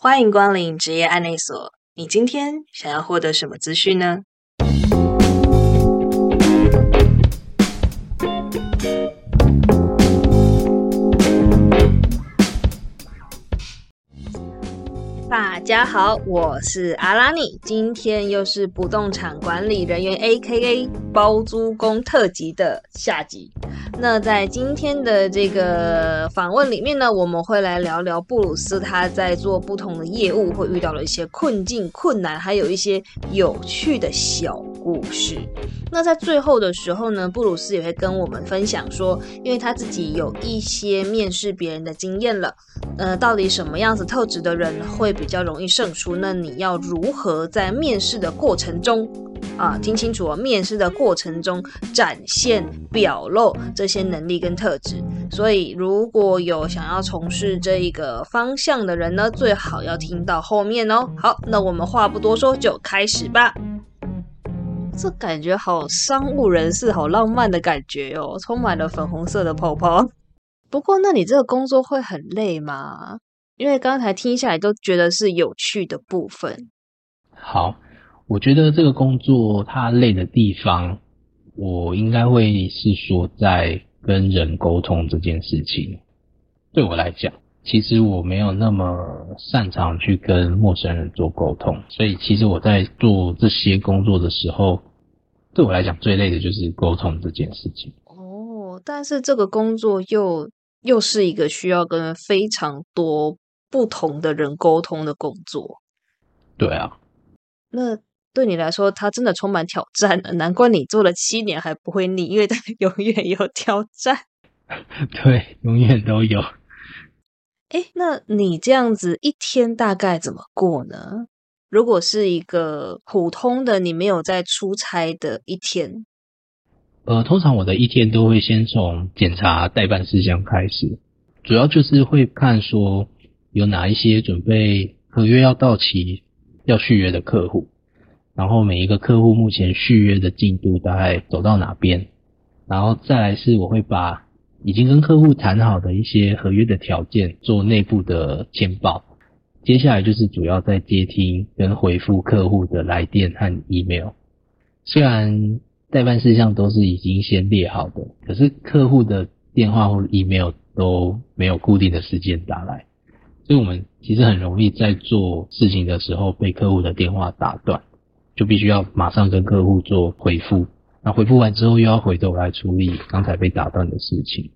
欢迎光临职业案内所。你今天想要获得什么资讯呢？大家好，我是阿拉尼，今天又是不动产管理人员 （A.K.A. 包租公）特辑的下集。那在今天的这个访问里面呢，我们会来聊聊布鲁斯他在做不同的业务会遇到了一些困境、困难，还有一些有趣的小故事。那在最后的时候呢，布鲁斯也会跟我们分享说，因为他自己有一些面试别人的经验了，呃，到底什么样子特质的人会比较容易胜出？那你要如何在面试的过程中啊，听清楚哦，面试的过程中展现表露这些能力跟特质。所以，如果有想要从事这一个方向的人呢，最好要听到后面哦。好，那我们话不多说，就开始吧。这感觉好商务人士，好浪漫的感觉哦，充满了粉红色的泡泡。不过，那你这个工作会很累吗？因为刚才听下来都觉得是有趣的部分。好，我觉得这个工作它累的地方，我应该会是说在跟人沟通这件事情。对我来讲，其实我没有那么擅长去跟陌生人做沟通，所以其实我在做这些工作的时候。对我来讲，最累的就是沟通这件事情。哦，但是这个工作又又是一个需要跟非常多不同的人沟通的工作。对啊，那对你来说，它真的充满挑战。难怪你做了七年还不会腻，因为它 永远有挑战。对，永远都有。哎，那你这样子一天大概怎么过呢？如果是一个普通的，你没有在出差的一天，呃，通常我的一天都会先从检查代办事项开始，主要就是会看说有哪一些准备合约要到期要续约的客户，然后每一个客户目前续约的进度大概走到哪边，然后再来是我会把已经跟客户谈好的一些合约的条件做内部的签报。接下来就是主要在接听跟回复客户的来电和 email。虽然代办事项都是已经先列好的，可是客户的电话或 email 都没有固定的时间打来，所以我们其实很容易在做事情的时候被客户的电话打断，就必须要马上跟客户做回复。那回复完之后又要回头来处理刚才被打断的事情。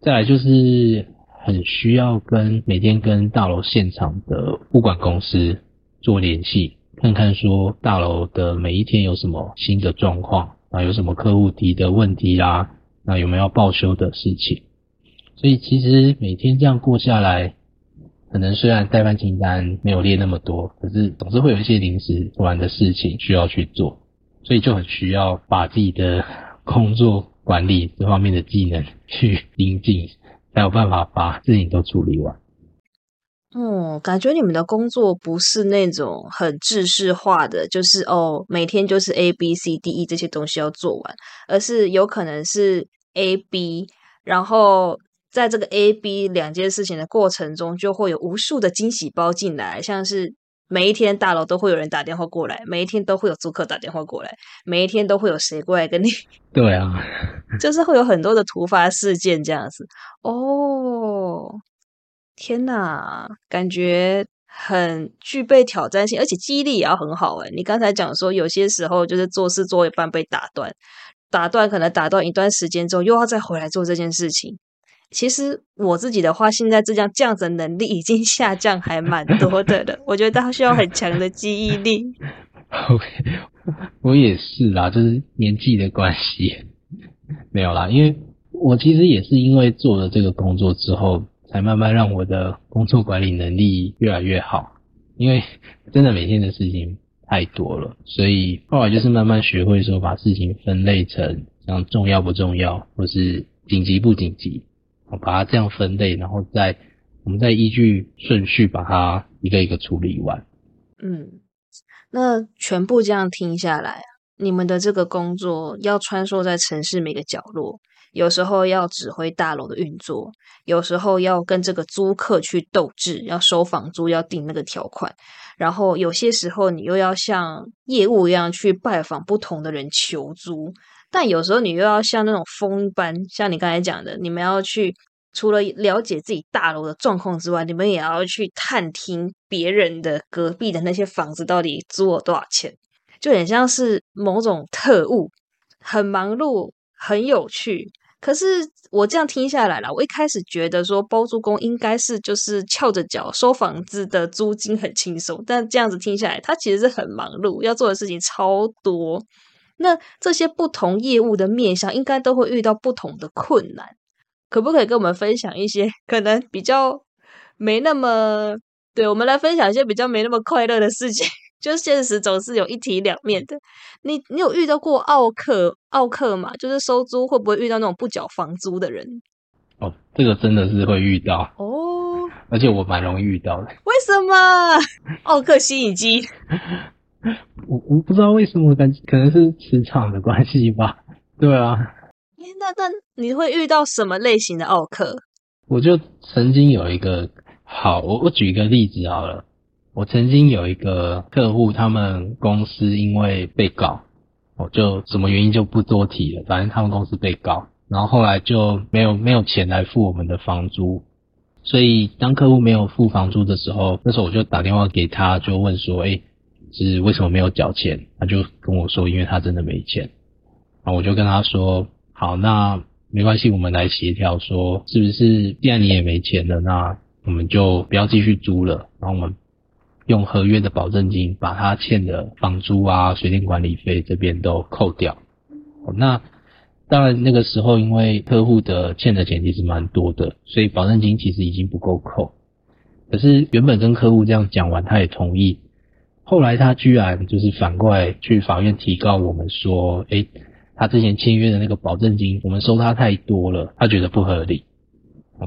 再来就是。很需要跟每天跟大楼现场的物管公司做联系，看看说大楼的每一天有什么新的状况啊，有什么客户提的问题啊，那有没有报修的事情？所以其实每天这样过下来，可能虽然代办清单没有列那么多，可是总是会有一些临时突然的事情需要去做，所以就很需要把自己的 工作管理这方面的技能去精进。才有办法把事情都处理完。嗯，感觉你们的工作不是那种很制式化的，就是哦，每天就是 A B C D E 这些东西要做完，而是有可能是 A B，然后在这个 A B 两件事情的过程中，就会有无数的惊喜包进来，像是。每一天大楼都会有人打电话过来，每一天都会有租客打电话过来，每一天都会有谁过来跟你？对啊，就是会有很多的突发事件这样子。哦，天哪，感觉很具备挑战性，而且记忆力也要很好哎。你刚才讲说，有些时候就是做事做一半被打断，打断可能打断一段时间之后，又要再回来做这件事情。其实我自己的话，现在这样这样子能力已经 下降还蛮多的了。我觉得他需要很强的记忆力。OK，我也是啦，就是年纪的关系，没有啦。因为我其实也是因为做了这个工作之后，才慢慢让我的工作管理能力越来越好。因为真的每天的事情太多了，所以后来就是慢慢学会说把事情分类成像重要不重要，或是紧急不紧急。我把它这样分类，然后再我们再依据顺序把它一个一个处理完。嗯，那全部这样听下来，你们的这个工作要穿梭在城市每个角落，有时候要指挥大楼的运作，有时候要跟这个租客去斗智，要收房租，要定那个条款，然后有些时候你又要像业务一样去拜访不同的人求租，但有时候你又要像那种风一般，像你刚才讲的，你们要去除了了解自己大楼的状况之外，你们也要去探听别人的隔壁的那些房子到底租了多少钱，就很像是某种特务，很忙碌，很有趣。可是我这样听下来了，我一开始觉得说包租公应该是就是翘着脚收房子的租金很轻松，但这样子听下来，他其实是很忙碌，要做的事情超多。那这些不同业务的面向，应该都会遇到不同的困难。可不可以跟我们分享一些可能比较没那么对我们来分享一些比较没那么快乐的事情？就是现实总是有一体两面的。你你有遇到过奥克奥克吗？就是收租会不会遇到那种不缴房租的人？哦，这个真的是会遇到哦，而且我蛮容易遇到的。为什么？奥克吸引机？我我不知道为什么，感可能是磁场的关系吧。对啊。那那你会遇到什么类型的奥克？我就曾经有一个好，我我举一个例子好了。我曾经有一个客户，他们公司因为被告，我就什么原因就不多提了。反正他们公司被告，然后后来就没有没有钱来付我们的房租，所以当客户没有付房租的时候，那时候我就打电话给他，就问说：“哎，是为什么没有缴钱？”他就跟我说：“因为他真的没钱。”然后我就跟他说：“好，那没关系，我们来协调，说是不是既然你也没钱了，那我们就不要继续租了，然后我们。”用合约的保证金把他欠的房租啊、水电管理费这边都扣掉。那当然那个时候因为客户的欠的钱其实蛮多的，所以保证金其实已经不够扣。可是原本跟客户这样讲完，他也同意。后来他居然就是反过来去法院提告我们说，诶，他之前签约的那个保证金我们收他太多了，他觉得不合理。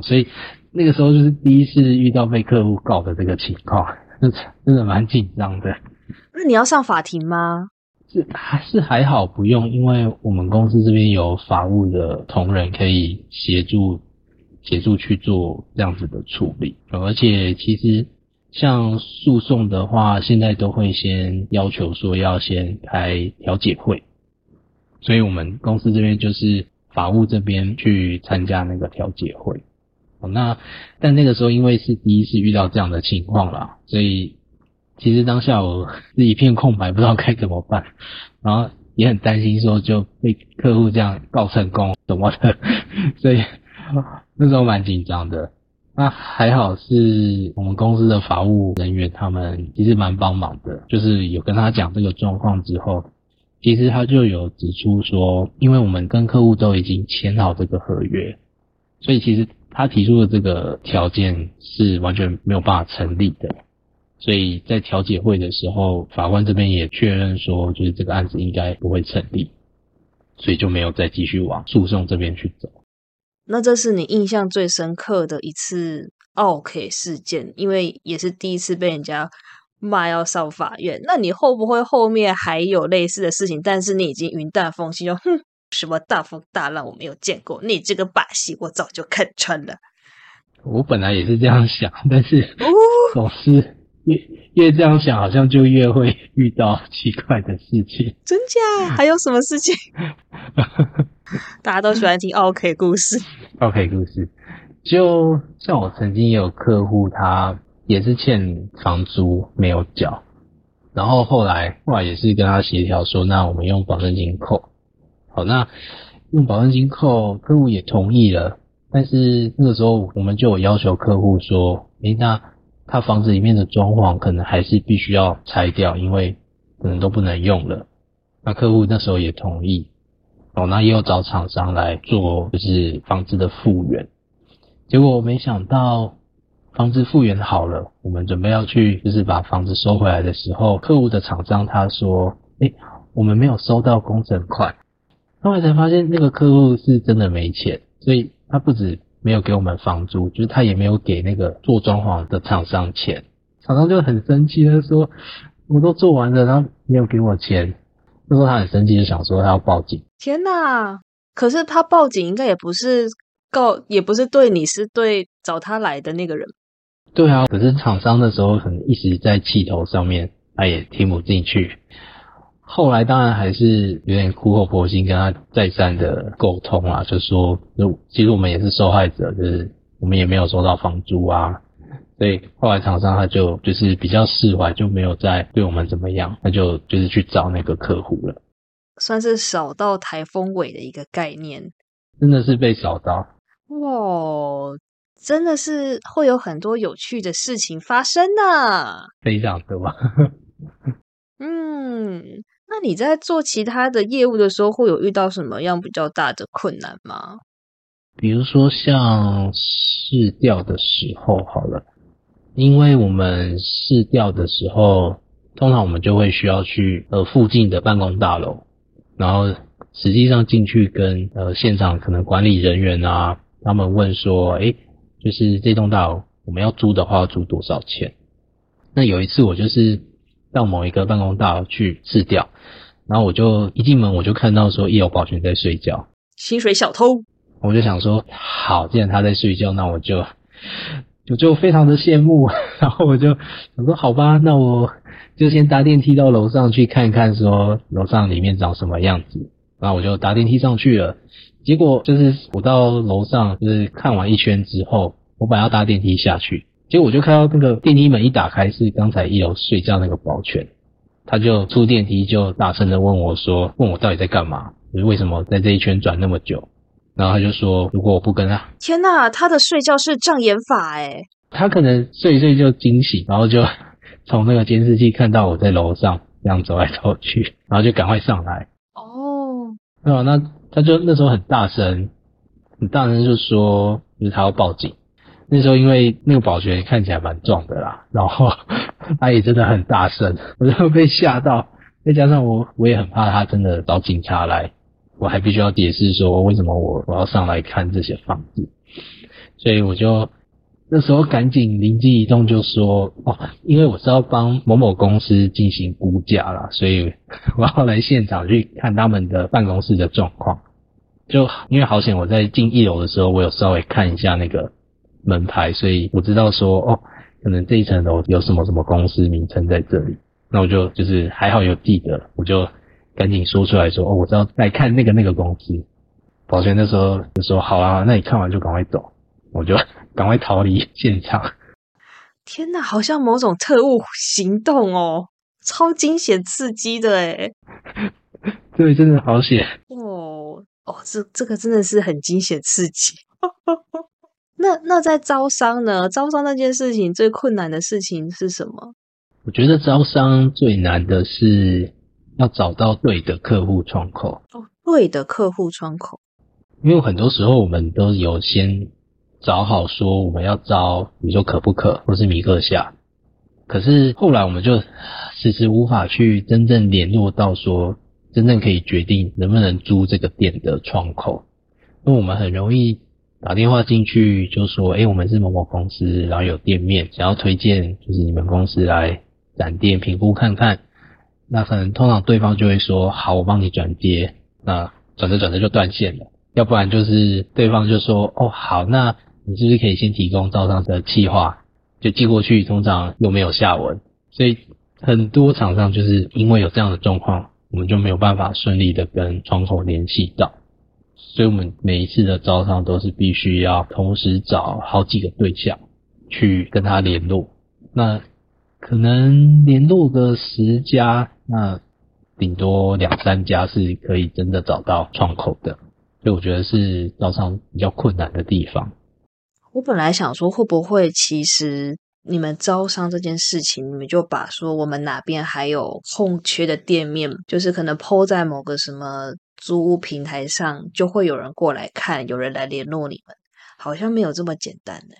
所以那个时候就是第一次遇到被客户告的这个情况。真的蛮紧张的。那你要上法庭吗？是还是还好不用，因为我们公司这边有法务的同仁可以协助协助去做这样子的处理。而且其实像诉讼的话，现在都会先要求说要先开调解会，所以我们公司这边就是法务这边去参加那个调解会。哦那，但那个时候因为是第一次遇到这样的情况啦，所以其实当下我是一片空白，不知道该怎么办，然后也很担心说就被客户这样告成功什么的，所以那时候蛮紧张的。那还好是我们公司的法务人员，他们其实蛮帮忙的，就是有跟他讲这个状况之后，其实他就有指出说，因为我们跟客户都已经签好这个合约，所以其实。他提出的这个条件是完全没有办法成立的，所以在调解会的时候，法官这边也确认说，就是这个案子应该不会成立，所以就没有再继续往诉讼这边去走。那这是你印象最深刻的一次 OK 事件，因为也是第一次被人家骂要上法院。那你会不会后面还有类似的事情？但是你已经云淡风轻，就哼。什么大风大浪我没有见过，你这个把戏我早就看穿了。我本来也是这样想，但是总是越越这样想，好像就越会遇到奇怪的事情。真假？还有什么事情？大家都喜欢听 OK 故事。OK 故事，就像我曾经有客户，他也是欠房租没有缴，然后后来后来也是跟他协调说，那我们用保证金扣。好，那用保证金扣，客户也同意了。但是那个时候，我们就有要求客户说，诶，那他房子里面的装潢可能还是必须要拆掉，因为可能都不能用了。那客户那时候也同意。哦，那也有找厂商来做，就是房子的复原。结果没想到，房子复原好了，我们准备要去，就是把房子收回来的时候，客户的厂商他说，诶，我们没有收到工程款。后来才发现，那个客户是真的没钱，所以他不止没有给我们房租，就是他也没有给那个做装潢的厂商钱。厂商就很生气，他说：“我都做完了，然后没有给我钱。”那时候他很生气，就想说他要报警。天哪！可是他报警应该也不是告，也不是对你，是对找他来的那个人。对啊，可是厂商的时候可能一直在气头上面，他也听不进去。后来当然还是有点苦口婆心跟他再三的沟通啊，就说，就其实我们也是受害者，就是我们也没有收到房租啊，所以后来厂商他就就是比较释怀，就没有再对我们怎么样，他就就是去找那个客户了，算是扫到台风尾的一个概念，真的是被扫到，哇，真的是会有很多有趣的事情发生呢，非常多，嗯。那你在做其他的业务的时候，会有遇到什么样比较大的困难吗？比如说像试调的时候，好了，因为我们试调的时候，通常我们就会需要去呃附近的办公大楼，然后实际上进去跟呃现场可能管理人员啊，他们问说，哎，就是这栋大楼我们要租的话，要租多少钱？那有一次我就是。到某一个办公大楼去试调，然后我就一进门我就看到说一有保全在睡觉，薪水小偷，我就想说好，既然他在睡觉，那我就我就非常的羡慕，然后我就我说好吧，那我就先搭电梯到楼上去看看，说楼上里面长什么样子，然后我就搭电梯上去了，结果就是我到楼上就是看完一圈之后，我本来要搭电梯下去。结果我就看到那个电梯门一打开，是刚才一楼睡觉那个保全，他就出电梯就大声的问我说：“问我到底在干嘛？就是为什么在这一圈转那么久？”然后他就说：“如果我不跟他……天哪，他的睡觉是障眼法哎！他可能睡一睡就惊醒，然后就 从那个监视器看到我在楼上这样走来走去，然后就赶快上来。哦，啊，那他就那时候很大声，很大声就说，就是他要报警。”那时候因为那个保全看起来蛮壮的啦，然后 他也真的很大声，我就被吓到。再加上我我也很怕他真的找警察来，我还必须要解释说为什么我我要上来看这些房子，所以我就那时候赶紧灵机一动就说哦，因为我是要帮某某公司进行估价啦，所以我要来现场去看他们的办公室的状况。就因为好险我在进一楼的时候，我有稍微看一下那个。门牌，所以我知道说哦，可能这一层楼有什么什么公司名称在这里，那我就就是还好有记得，我就赶紧说出来说哦，我知道在看那个那个公司。保全那时候就说好啊，那你看完就赶快走，我就赶快逃离现场。天哪，好像某种特务行动哦，超惊险刺激的哎。对，真的好险。哦哦，这这个真的是很惊险刺激。那那在招商呢？招商那件事情最困难的事情是什么？我觉得招商最难的是要找到对的客户窗口。哦，对的客户窗口。因为很多时候我们都有先找好说我们要招，比如说可不可或是米克夏，可是后来我们就迟迟无法去真正联络到说真正可以决定能不能租这个店的窗口，因为我们很容易。打电话进去就说，哎，我们是某某公司，然后有店面，想要推荐，就是你们公司来展店评估看看。那可能通常对方就会说，好，我帮你转接。那转着转着就断线了，要不然就是对方就说，哦，好，那你是不是可以先提供招商的计划，就寄过去，通常又没有下文。所以很多厂商就是因为有这样的状况，我们就没有办法顺利的跟窗口联系到。所以我们每一次的招商都是必须要同时找好几个对象去跟他联络，那可能联络个十家，那顶多两三家是可以真的找到窗口的，所以我觉得是招商比较困难的地方。我本来想说，会不会其实你们招商这件事情，你们就把说我们哪边还有空缺的店面，就是可能抛在某个什么。租屋平台上就会有人过来看，有人来联络你们，好像没有这么简单的。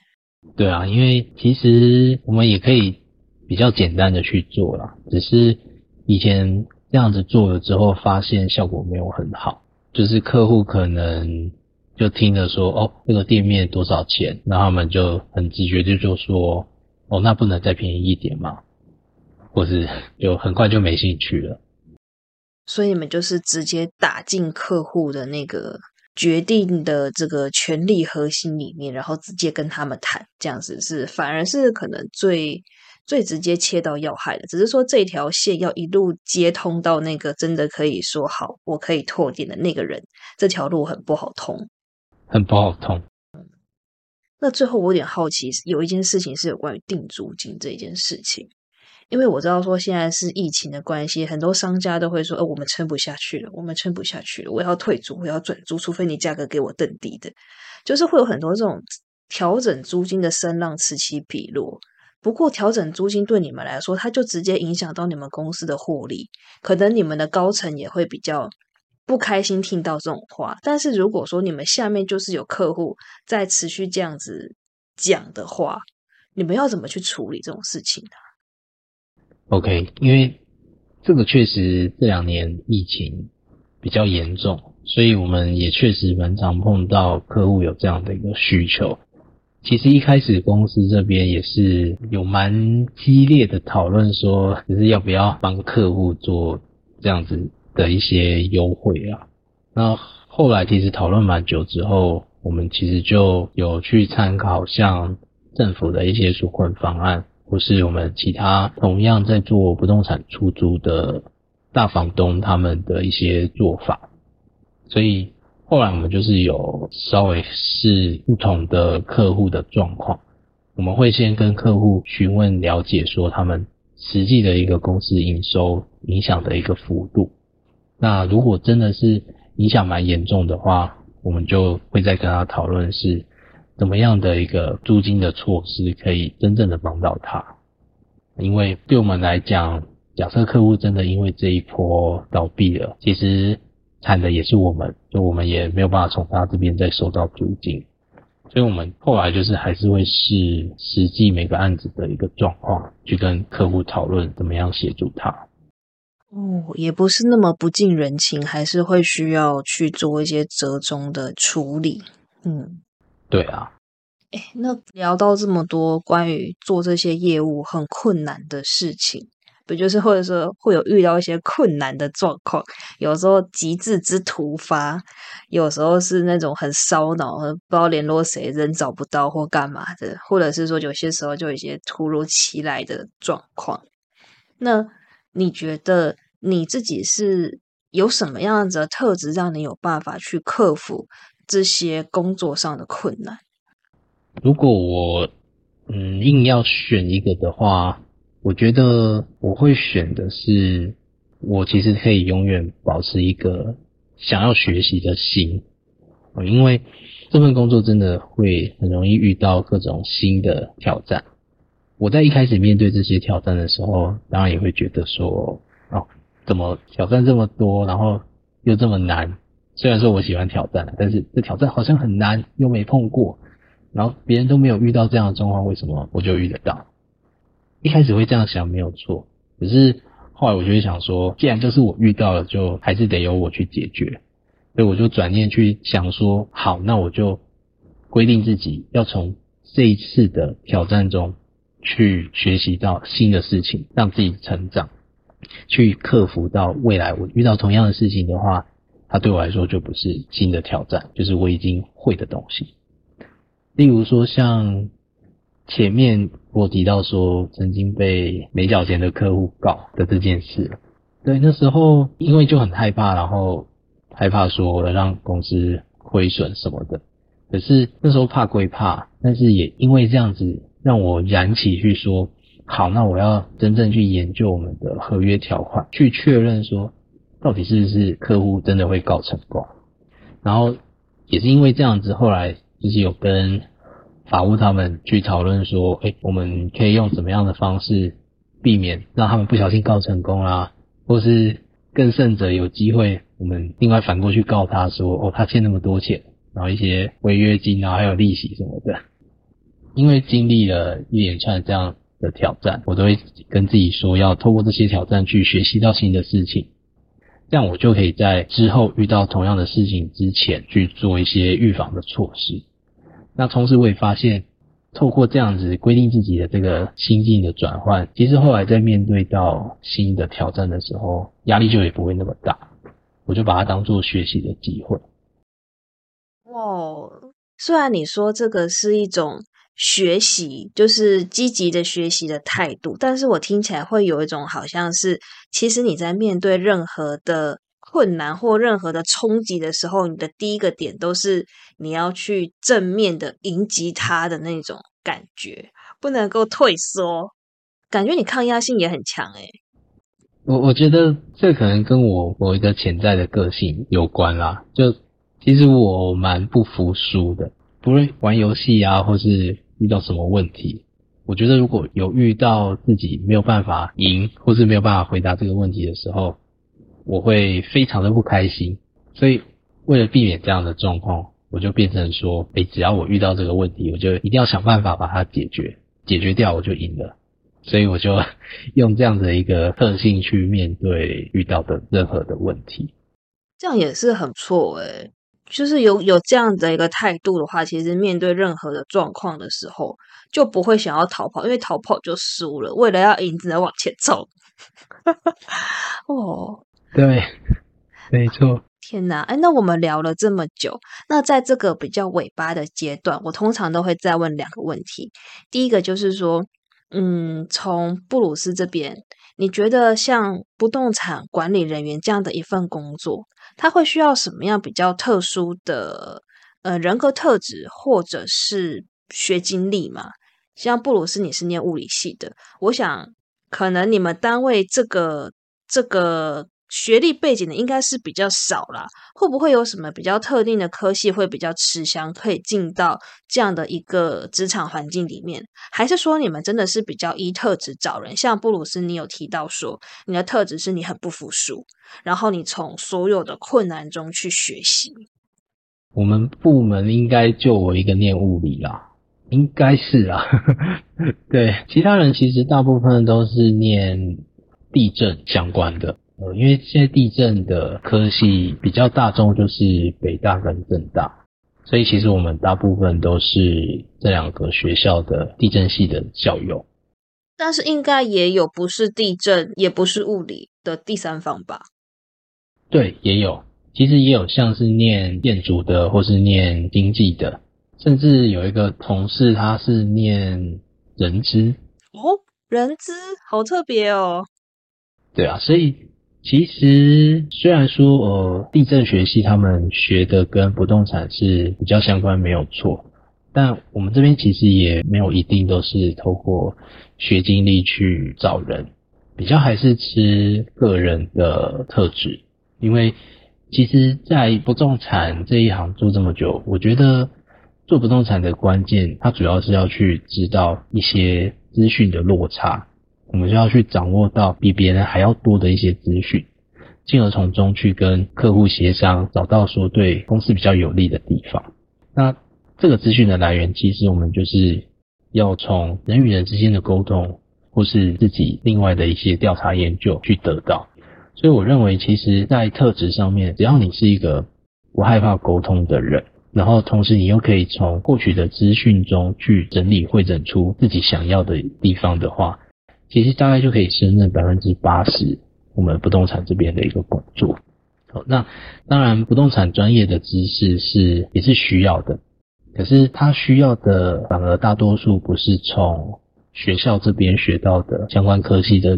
对啊，因为其实我们也可以比较简单的去做了，只是以前这样子做了之后，发现效果没有很好，就是客户可能就听着说哦，这个店面多少钱，那他们就很直觉就就说哦，那不能再便宜一点吗？或是就很快就没兴趣了。所以你们就是直接打进客户的那个决定的这个权力核心里面，然后直接跟他们谈，这样子是反而是可能最最直接切到要害的。只是说这条线要一路接通到那个真的可以说好，我可以拓点的那个人，这条路很不好通，很不好通。那最后我有点好奇，有一件事情是有关于定租金这一件事情。因为我知道说现在是疫情的关系，很多商家都会说：“呃，我们撑不下去了，我们撑不下去了，我要退租，我要转租，除非你价格给我更低的。”就是会有很多这种调整租金的声浪此起彼落。不过，调整租金对你们来说，它就直接影响到你们公司的获利，可能你们的高层也会比较不开心听到这种话。但是如果说你们下面就是有客户在持续这样子讲的话，你们要怎么去处理这种事情呢？OK，因为这个确实这两年疫情比较严重，所以我们也确实蛮常碰到客户有这样的一个需求。其实一开始公司这边也是有蛮激烈的讨论，说就是要不要帮客户做这样子的一些优惠啊。那后来其实讨论蛮久之后，我们其实就有去参考像政府的一些纾困方案。或是我们其他同样在做不动产出租的大房东他们的一些做法，所以后来我们就是有稍微是不同的客户的状况，我们会先跟客户询问了解说他们实际的一个公司营收影响的一个幅度，那如果真的是影响蛮严重的话，我们就会再跟他讨论是。怎么样的一个租金的措施可以真正的帮到他？因为对我们来讲，假设客户真的因为这一波倒闭了，其实惨的也是我们，就我们也没有办法从他这边再收到租金，所以我们后来就是还是会视实际每个案子的一个状况去跟客户讨论怎么样协助他。哦，也不是那么不近人情，还是会需要去做一些折中的处理。嗯。对啊，哎，那聊到这么多关于做这些业务很困难的事情，不就是或者说会有遇到一些困难的状况？有时候极致之突发，有时候是那种很烧脑，不知道联络谁，人找不到或干嘛的，或者是说有些时候就一些突如其来的状况。那你觉得你自己是有什么样子的特质，让你有办法去克服？这些工作上的困难。如果我嗯硬要选一个的话，我觉得我会选的是，我其实可以永远保持一个想要学习的心。因为这份工作真的会很容易遇到各种新的挑战。我在一开始面对这些挑战的时候，当然也会觉得说，哦，怎么挑战这么多，然后又这么难。虽然说我喜欢挑战，但是这挑战好像很难，又没碰过，然后别人都没有遇到这样的状况，为什么我就遇得到？一开始会这样想没有错，可是后来我就会想说，既然就是我遇到了，就还是得由我去解决，所以我就转念去想说，好，那我就规定自己要从这一次的挑战中去学习到新的事情，让自己成长，去克服到未来我遇到同样的事情的话。它对我来说就不是新的挑战，就是我已经会的东西。例如说，像前面我提到说曾经被没缴钱的客户告的这件事，对，那时候因为就很害怕，然后害怕说让公司亏损什么的。可是那时候怕归怕，但是也因为这样子让我燃起去说，好，那我要真正去研究我们的合约条款，去确认说。到底是不是客户真的会告成功？然后也是因为这样子，后来就是有跟法务他们去讨论说，哎，我们可以用怎么样的方式避免让他们不小心告成功啦，或是更甚者有机会，我们另外反过去告他说，哦，他欠那么多钱，然后一些违约金啊，还有利息什么的。因为经历了一连串这样的挑战，我都会跟自己说，要透过这些挑战去学习到新的事情。这样我就可以在之后遇到同样的事情之前去做一些预防的措施。那同时我也发现，透过这样子规定自己的这个心境的转换，其实后来在面对到新的挑战的时候，压力就也不会那么大。我就把它当做学习的机会。哇，虽然你说这个是一种学习，就是积极的学习的态度，但是我听起来会有一种好像是，其实你在面对任何的困难或任何的冲击的时候，你的第一个点都是你要去正面的迎击它的那种感觉，不能够退缩。感觉你抗压性也很强诶。我我觉得这可能跟我某一个潜在的个性有关啦。就其实我蛮不服输的，不论玩游戏啊，或是遇到什么问题，我觉得如果有遇到自己没有办法赢，或是没有办法回答这个问题的时候，我会非常的不开心。所以为了避免这样的状况，我就变成说，哎，只要我遇到这个问题，我就一定要想办法把它解决，解决掉我就赢了。所以我就 用这样的一个特性去面对遇到的任何的问题，这样也是很错诶。就是有有这样的一个态度的话，其实面对任何的状况的时候，就不会想要逃跑，因为逃跑就输了。为了要赢，只能往前走。哦，对，没错。天哪，哎，那我们聊了这么久，那在这个比较尾巴的阶段，我通常都会再问两个问题。第一个就是说。嗯，从布鲁斯这边，你觉得像不动产管理人员这样的一份工作，他会需要什么样比较特殊的呃人格特质，或者是学经历吗？像布鲁斯，你是念物理系的，我想可能你们单位这个这个。学历背景的应该是比较少啦，会不会有什么比较特定的科系会比较吃香，可以进到这样的一个职场环境里面？还是说你们真的是比较依特质找人？像布鲁斯，你有提到说你的特质是你很不服输，然后你从所有的困难中去学习。我们部门应该就我一个念物理啦，应该是啊。对，其他人其实大部分都是念地震相关的。呃，因为现在地震的科系比较大众，就是北大跟政大，所以其实我们大部分都是这两个学校的地震系的校友。但是应该也有不是地震，也不是物理的第三方吧？对，也有，其实也有像是念建筑的，或是念经济的，甚至有一个同事他是念人资。哦，人资好特别哦。对啊，所以。其实虽然说呃地震学系他们学的跟不动产是比较相关没有错，但我们这边其实也没有一定都是透过学经历去找人，比较还是吃个人的特质。因为其实，在不动产这一行做这么久，我觉得做不动产的关键，它主要是要去知道一些资讯的落差。我们就要去掌握到比别人还要多的一些资讯，进而从中去跟客户协商，找到说对公司比较有利的地方。那这个资讯的来源，其实我们就是要从人与人之间的沟通，或是自己另外的一些调查研究去得到。所以我认为，其实，在特质上面，只要你是一个不害怕沟通的人，然后同时你又可以从获取的资讯中去整理汇整出自己想要的地方的话。其实大概就可以胜任百分之八十我们不动产这边的一个工作。好，那当然不动产专业的知识是也是需要的，可是他需要的反而大多数不是从学校这边学到的相关科系的，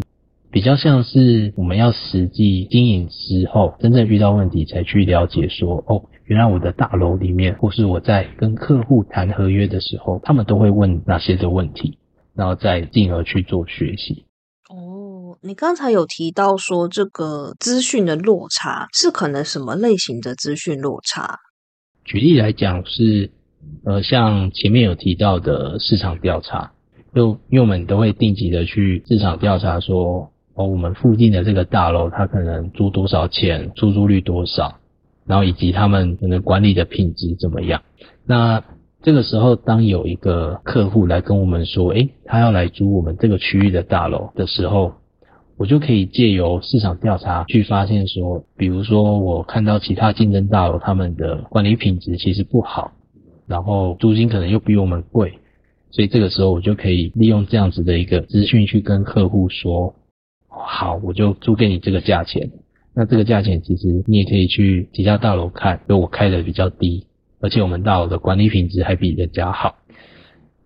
比较像是我们要实际经营之后，真正遇到问题才去了解说，哦，原来我的大楼里面，或是我在跟客户谈合约的时候，他们都会问哪些的问题。然后再进而去做学习。哦，你刚才有提到说这个资讯的落差是可能什么类型的资讯落差？举例来讲是，呃，像前面有提到的市场调查，就因为我们都会定期的去市场调查，说哦，我们附近的这个大楼它可能租多少钱，出租率多少，然后以及他们可能管理的品质怎么样。那这个时候，当有一个客户来跟我们说，诶，他要来租我们这个区域的大楼的时候，我就可以借由市场调查去发现说，比如说我看到其他竞争大楼他们的管理品质其实不好，然后租金可能又比我们贵，所以这个时候我就可以利用这样子的一个资讯去跟客户说，好，我就租给你这个价钱。那这个价钱其实你也可以去其他大楼看，因为我开的比较低。而且我们大楼的管理品质还比人家好。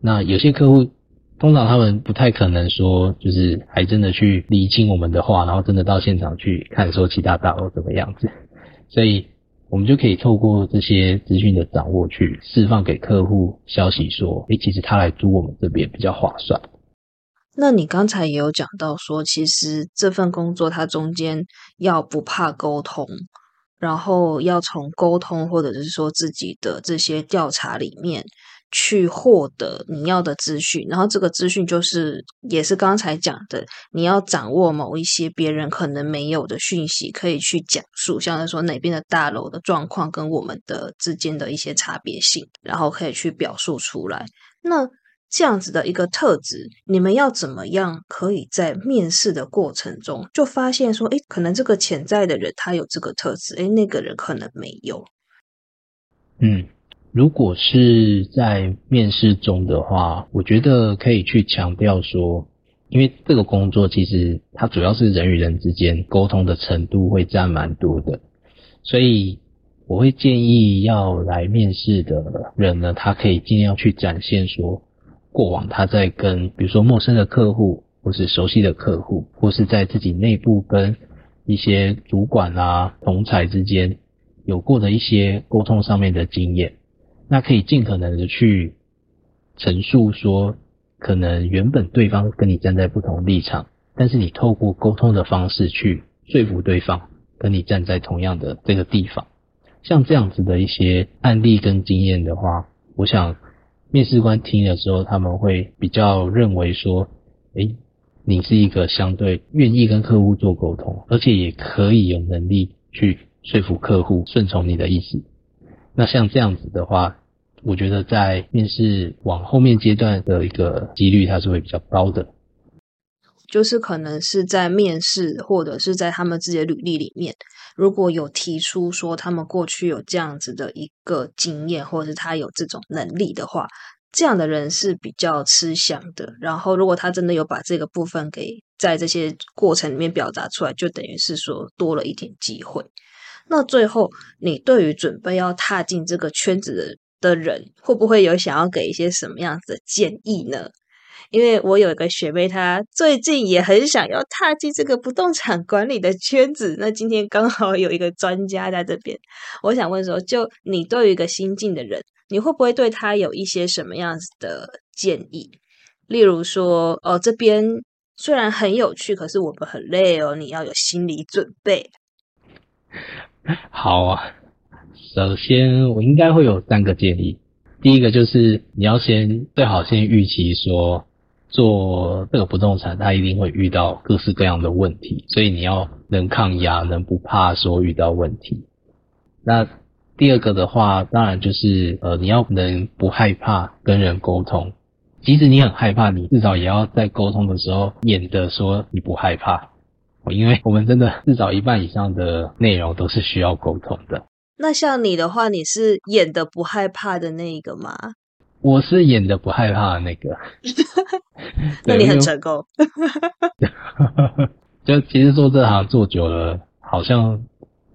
那有些客户通常他们不太可能说，就是还真的去理清我们的话，然后真的到现场去看说其他大楼怎么样子，所以我们就可以透过这些资讯的掌握去释放给客户消息说，诶，其实他来租我们这边比较划算。那你刚才也有讲到说，其实这份工作它中间要不怕沟通，然后要从沟通或者是说自己的这些调查里面去获得你要的资讯，然后这个资讯就是也是刚才讲的，你要掌握某一些别人可能没有的讯息，可以去讲述，像是说哪边的大楼的状况跟我们的之间的一些差别性，然后可以去表述出来。那这样子的一个特质，你们要怎么样可以在面试的过程中就发现说，哎，可能这个潜在的人他有这个特质，哎，那个人可能没有。嗯，如果是在面试中的话，我觉得可以去强调说，因为这个工作其实它主要是人与人之间沟通的程度会占蛮多的，所以我会建议要来面试的人呢，他可以尽量去展现说。过往他在跟比如说陌生的客户，或是熟悉的客户，或是在自己内部跟一些主管啊、同才之间有过的一些沟通上面的经验，那可以尽可能的去陈述说，可能原本对方跟你站在不同立场，但是你透过沟通的方式去说服对方跟你站在同样的这个地方，像这样子的一些案例跟经验的话，我想。面试官听的时候，他们会比较认为说，诶，你是一个相对愿意跟客户做沟通，而且也可以有能力去说服客户顺从你的意思。那像这样子的话，我觉得在面试往后面阶段的一个几率，它是会比较高的。就是可能是在面试，或者是在他们自己的履历里面，如果有提出说他们过去有这样子的一个经验，或者是他有这种能力的话，这样的人是比较吃香的。然后，如果他真的有把这个部分给在这些过程里面表达出来，就等于是说多了一点机会。那最后，你对于准备要踏进这个圈子的的人，会不会有想要给一些什么样子的建议呢？因为我有一个学妹，她最近也很想要踏进这个不动产管理的圈子。那今天刚好有一个专家在这边，我想问说，就你对于一个新进的人，你会不会对他有一些什么样子的建议？例如说，哦，这边虽然很有趣，可是我们很累哦，你要有心理准备。好啊，首先我应该会有三个建议。第一个就是你要先最好先预期说。做这个不动产，他一定会遇到各式各样的问题，所以你要能抗压，能不怕说遇到问题。那第二个的话，当然就是呃，你要能不害怕跟人沟通，即使你很害怕，你至少也要在沟通的时候演的说你不害怕，因为我们真的至少一半以上的内容都是需要沟通的。那像你的话，你是演的不害怕的那一个吗？我是演的不害怕的那个，那你很成功。就其实做这行做久了，好像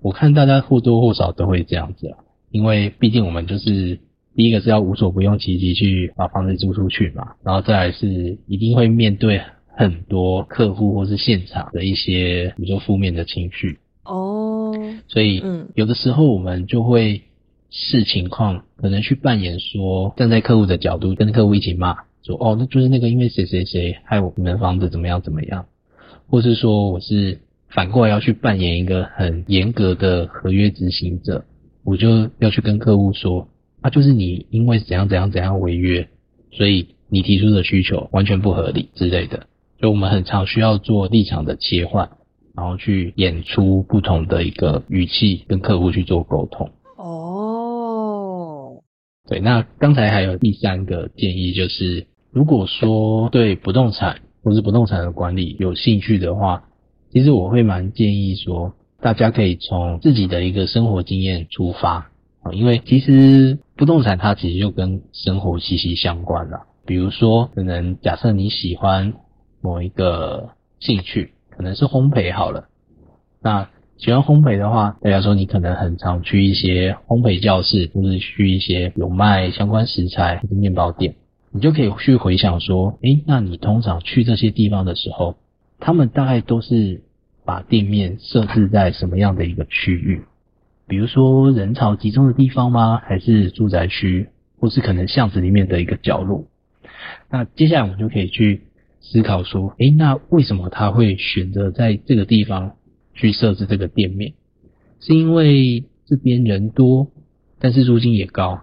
我看大家或多或少都会这样子啊，因为毕竟我们就是第一个是要无所不用其极去把房子租出去嘛，然后再来是一定会面对很多客户或是现场的一些比如说负面的情绪哦，所以嗯，有的时候我们就会。视情况可能去扮演说站在客户的角度跟客户一起骂说哦那就是那个因为谁谁谁害我们房子怎么样怎么样，或是说我是反过来要去扮演一个很严格的合约执行者，我就要去跟客户说啊就是你因为怎样怎样怎样违约，所以你提出的需求完全不合理之类的，所以我们很常需要做立场的切换，然后去演出不同的一个语气跟客户去做沟通哦。对，那刚才还有第三个建议，就是如果说对不动产或是不动产的管理有兴趣的话，其实我会蛮建议说，大家可以从自己的一个生活经验出发啊，因为其实不动产它其实就跟生活息息相关了。比如说，可能假设你喜欢某一个兴趣，可能是烘焙好了，那喜欢烘焙的话，大家说你可能很常去一些烘焙教室，或是去一些有卖相关食材的面包店，你就可以去回想说，诶，那你通常去这些地方的时候，他们大概都是把店面设置在什么样的一个区域？比如说人潮集中的地方吗？还是住宅区，或是可能巷子里面的一个角落？那接下来我们就可以去思考说，诶，那为什么他会选择在这个地方？去设置这个店面，是因为这边人多，但是租金也高，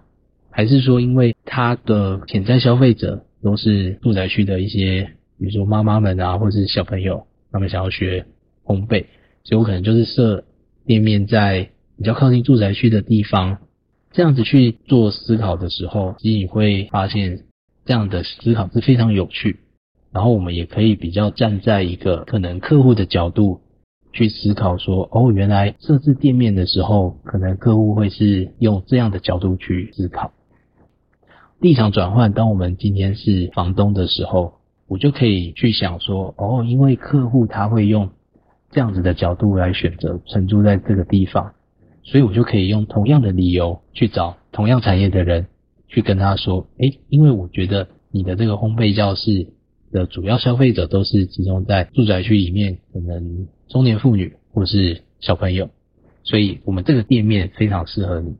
还是说因为他的潜在消费者都是住宅区的一些，比如说妈妈们啊，或者是小朋友，他们想要学烘焙，所以我可能就是设店面在比较靠近住宅区的地方，这样子去做思考的时候，其实你会发现这样的思考是非常有趣，然后我们也可以比较站在一个可能客户的角度。去思考说，哦，原来设置店面的时候，可能客户会是用这样的角度去思考。立场转换，当我们今天是房东的时候，我就可以去想说，哦，因为客户他会用这样子的角度来选择承租在这个地方，所以我就可以用同样的理由去找同样产业的人，去跟他说，诶，因为我觉得你的这个烘焙教室的主要消费者都是集中在住宅区里面，可能。中年妇女或是小朋友，所以我们这个店面非常适合你。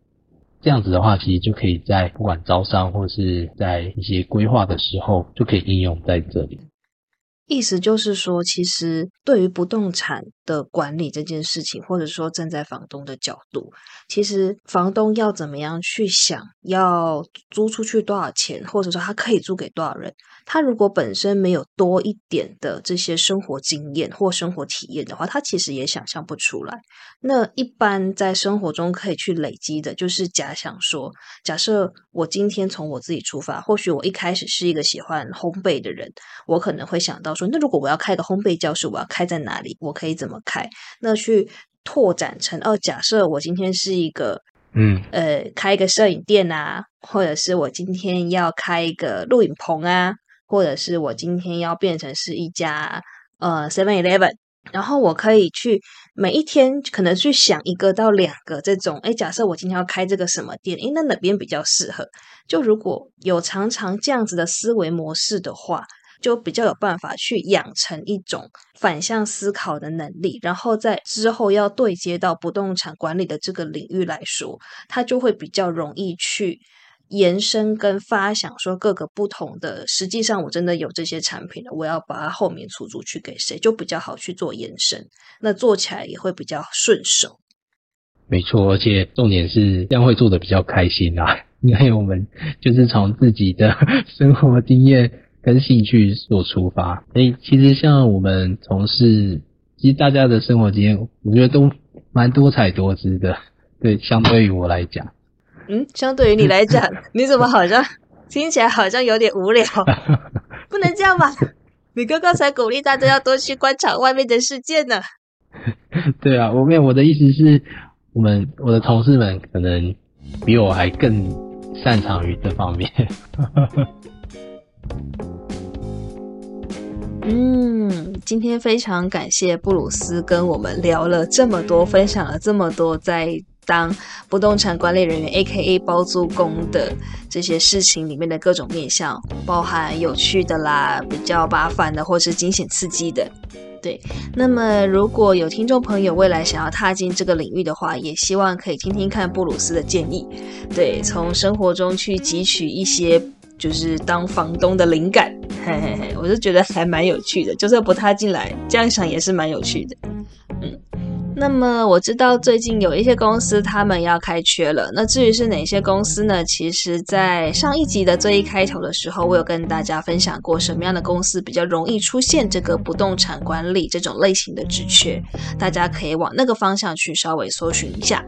这样子的话，其实就可以在不管招商或是在一些规划的时候，就可以应用在这里。意思就是说，其实对于不动产的管理这件事情，或者说站在房东的角度，其实房东要怎么样去想，要租出去多少钱，或者说他可以租给多少人。他如果本身没有多一点的这些生活经验或生活体验的话，他其实也想象不出来。那一般在生活中可以去累积的，就是假想说，假设我今天从我自己出发，或许我一开始是一个喜欢烘焙的人，我可能会想到说，那如果我要开个烘焙教室，我要开在哪里？我可以怎么开？那去拓展成哦，假设我今天是一个。嗯，呃，开一个摄影店啊，或者是我今天要开一个录影棚啊，或者是我今天要变成是一家呃 Seven Eleven，然后我可以去每一天可能去想一个到两个这种，哎，假设我今天要开这个什么店，哎，那哪边比较适合？就如果有常常这样子的思维模式的话。就比较有办法去养成一种反向思考的能力，然后在之后要对接到不动产管理的这个领域来说，它就会比较容易去延伸跟发想，说各个不同的。实际上，我真的有这些产品了，我要把它后面出租去给谁，就比较好去做延伸。那做起来也会比较顺手。没错，而且重点是这样会做的比较开心啊，因为我们就是从自己的生活经验。跟兴趣做出发，所以，其实像我们从事，其实大家的生活经验，我觉得都蛮多彩多姿的。对，相对于我来讲，嗯，相对于你来讲，你怎么好像听起来好像有点无聊？不能这样吧？你刚刚才鼓励大家要多去观察外面的世界呢。对啊，我没有我的意思是，我们我的同事们可能比我还更擅长于这方面。嗯，今天非常感谢布鲁斯跟我们聊了这么多，分享了这么多在当不动产管理人员 （A.K.A. 包租公）的这些事情里面的各种面向，包含有趣的啦、比较麻烦的，或是惊险刺激的。对，那么如果有听众朋友未来想要踏进这个领域的话，也希望可以听听看布鲁斯的建议，对，从生活中去汲取一些。就是当房东的灵感，嘿嘿嘿，我就觉得还蛮有趣的。就算不踏进来，这样想也是蛮有趣的。嗯，那么我知道最近有一些公司他们要开缺了。那至于是哪些公司呢？其实，在上一集的最一开头的时候，我有跟大家分享过什么样的公司比较容易出现这个不动产管理这种类型的职缺，大家可以往那个方向去稍微搜寻一下。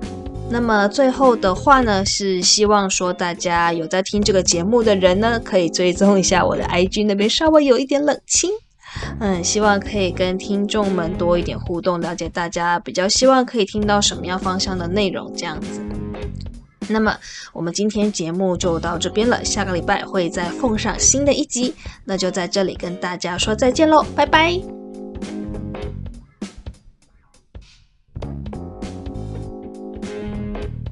那么最后的话呢，是希望说大家有在听这个节目的人呢，可以追踪一下我的 IG 那边稍微有一点冷清，嗯，希望可以跟听众们多一点互动，了解大家比较希望可以听到什么样方向的内容这样子。那么我们今天节目就到这边了，下个礼拜会再奉上新的一集，那就在这里跟大家说再见喽，拜拜。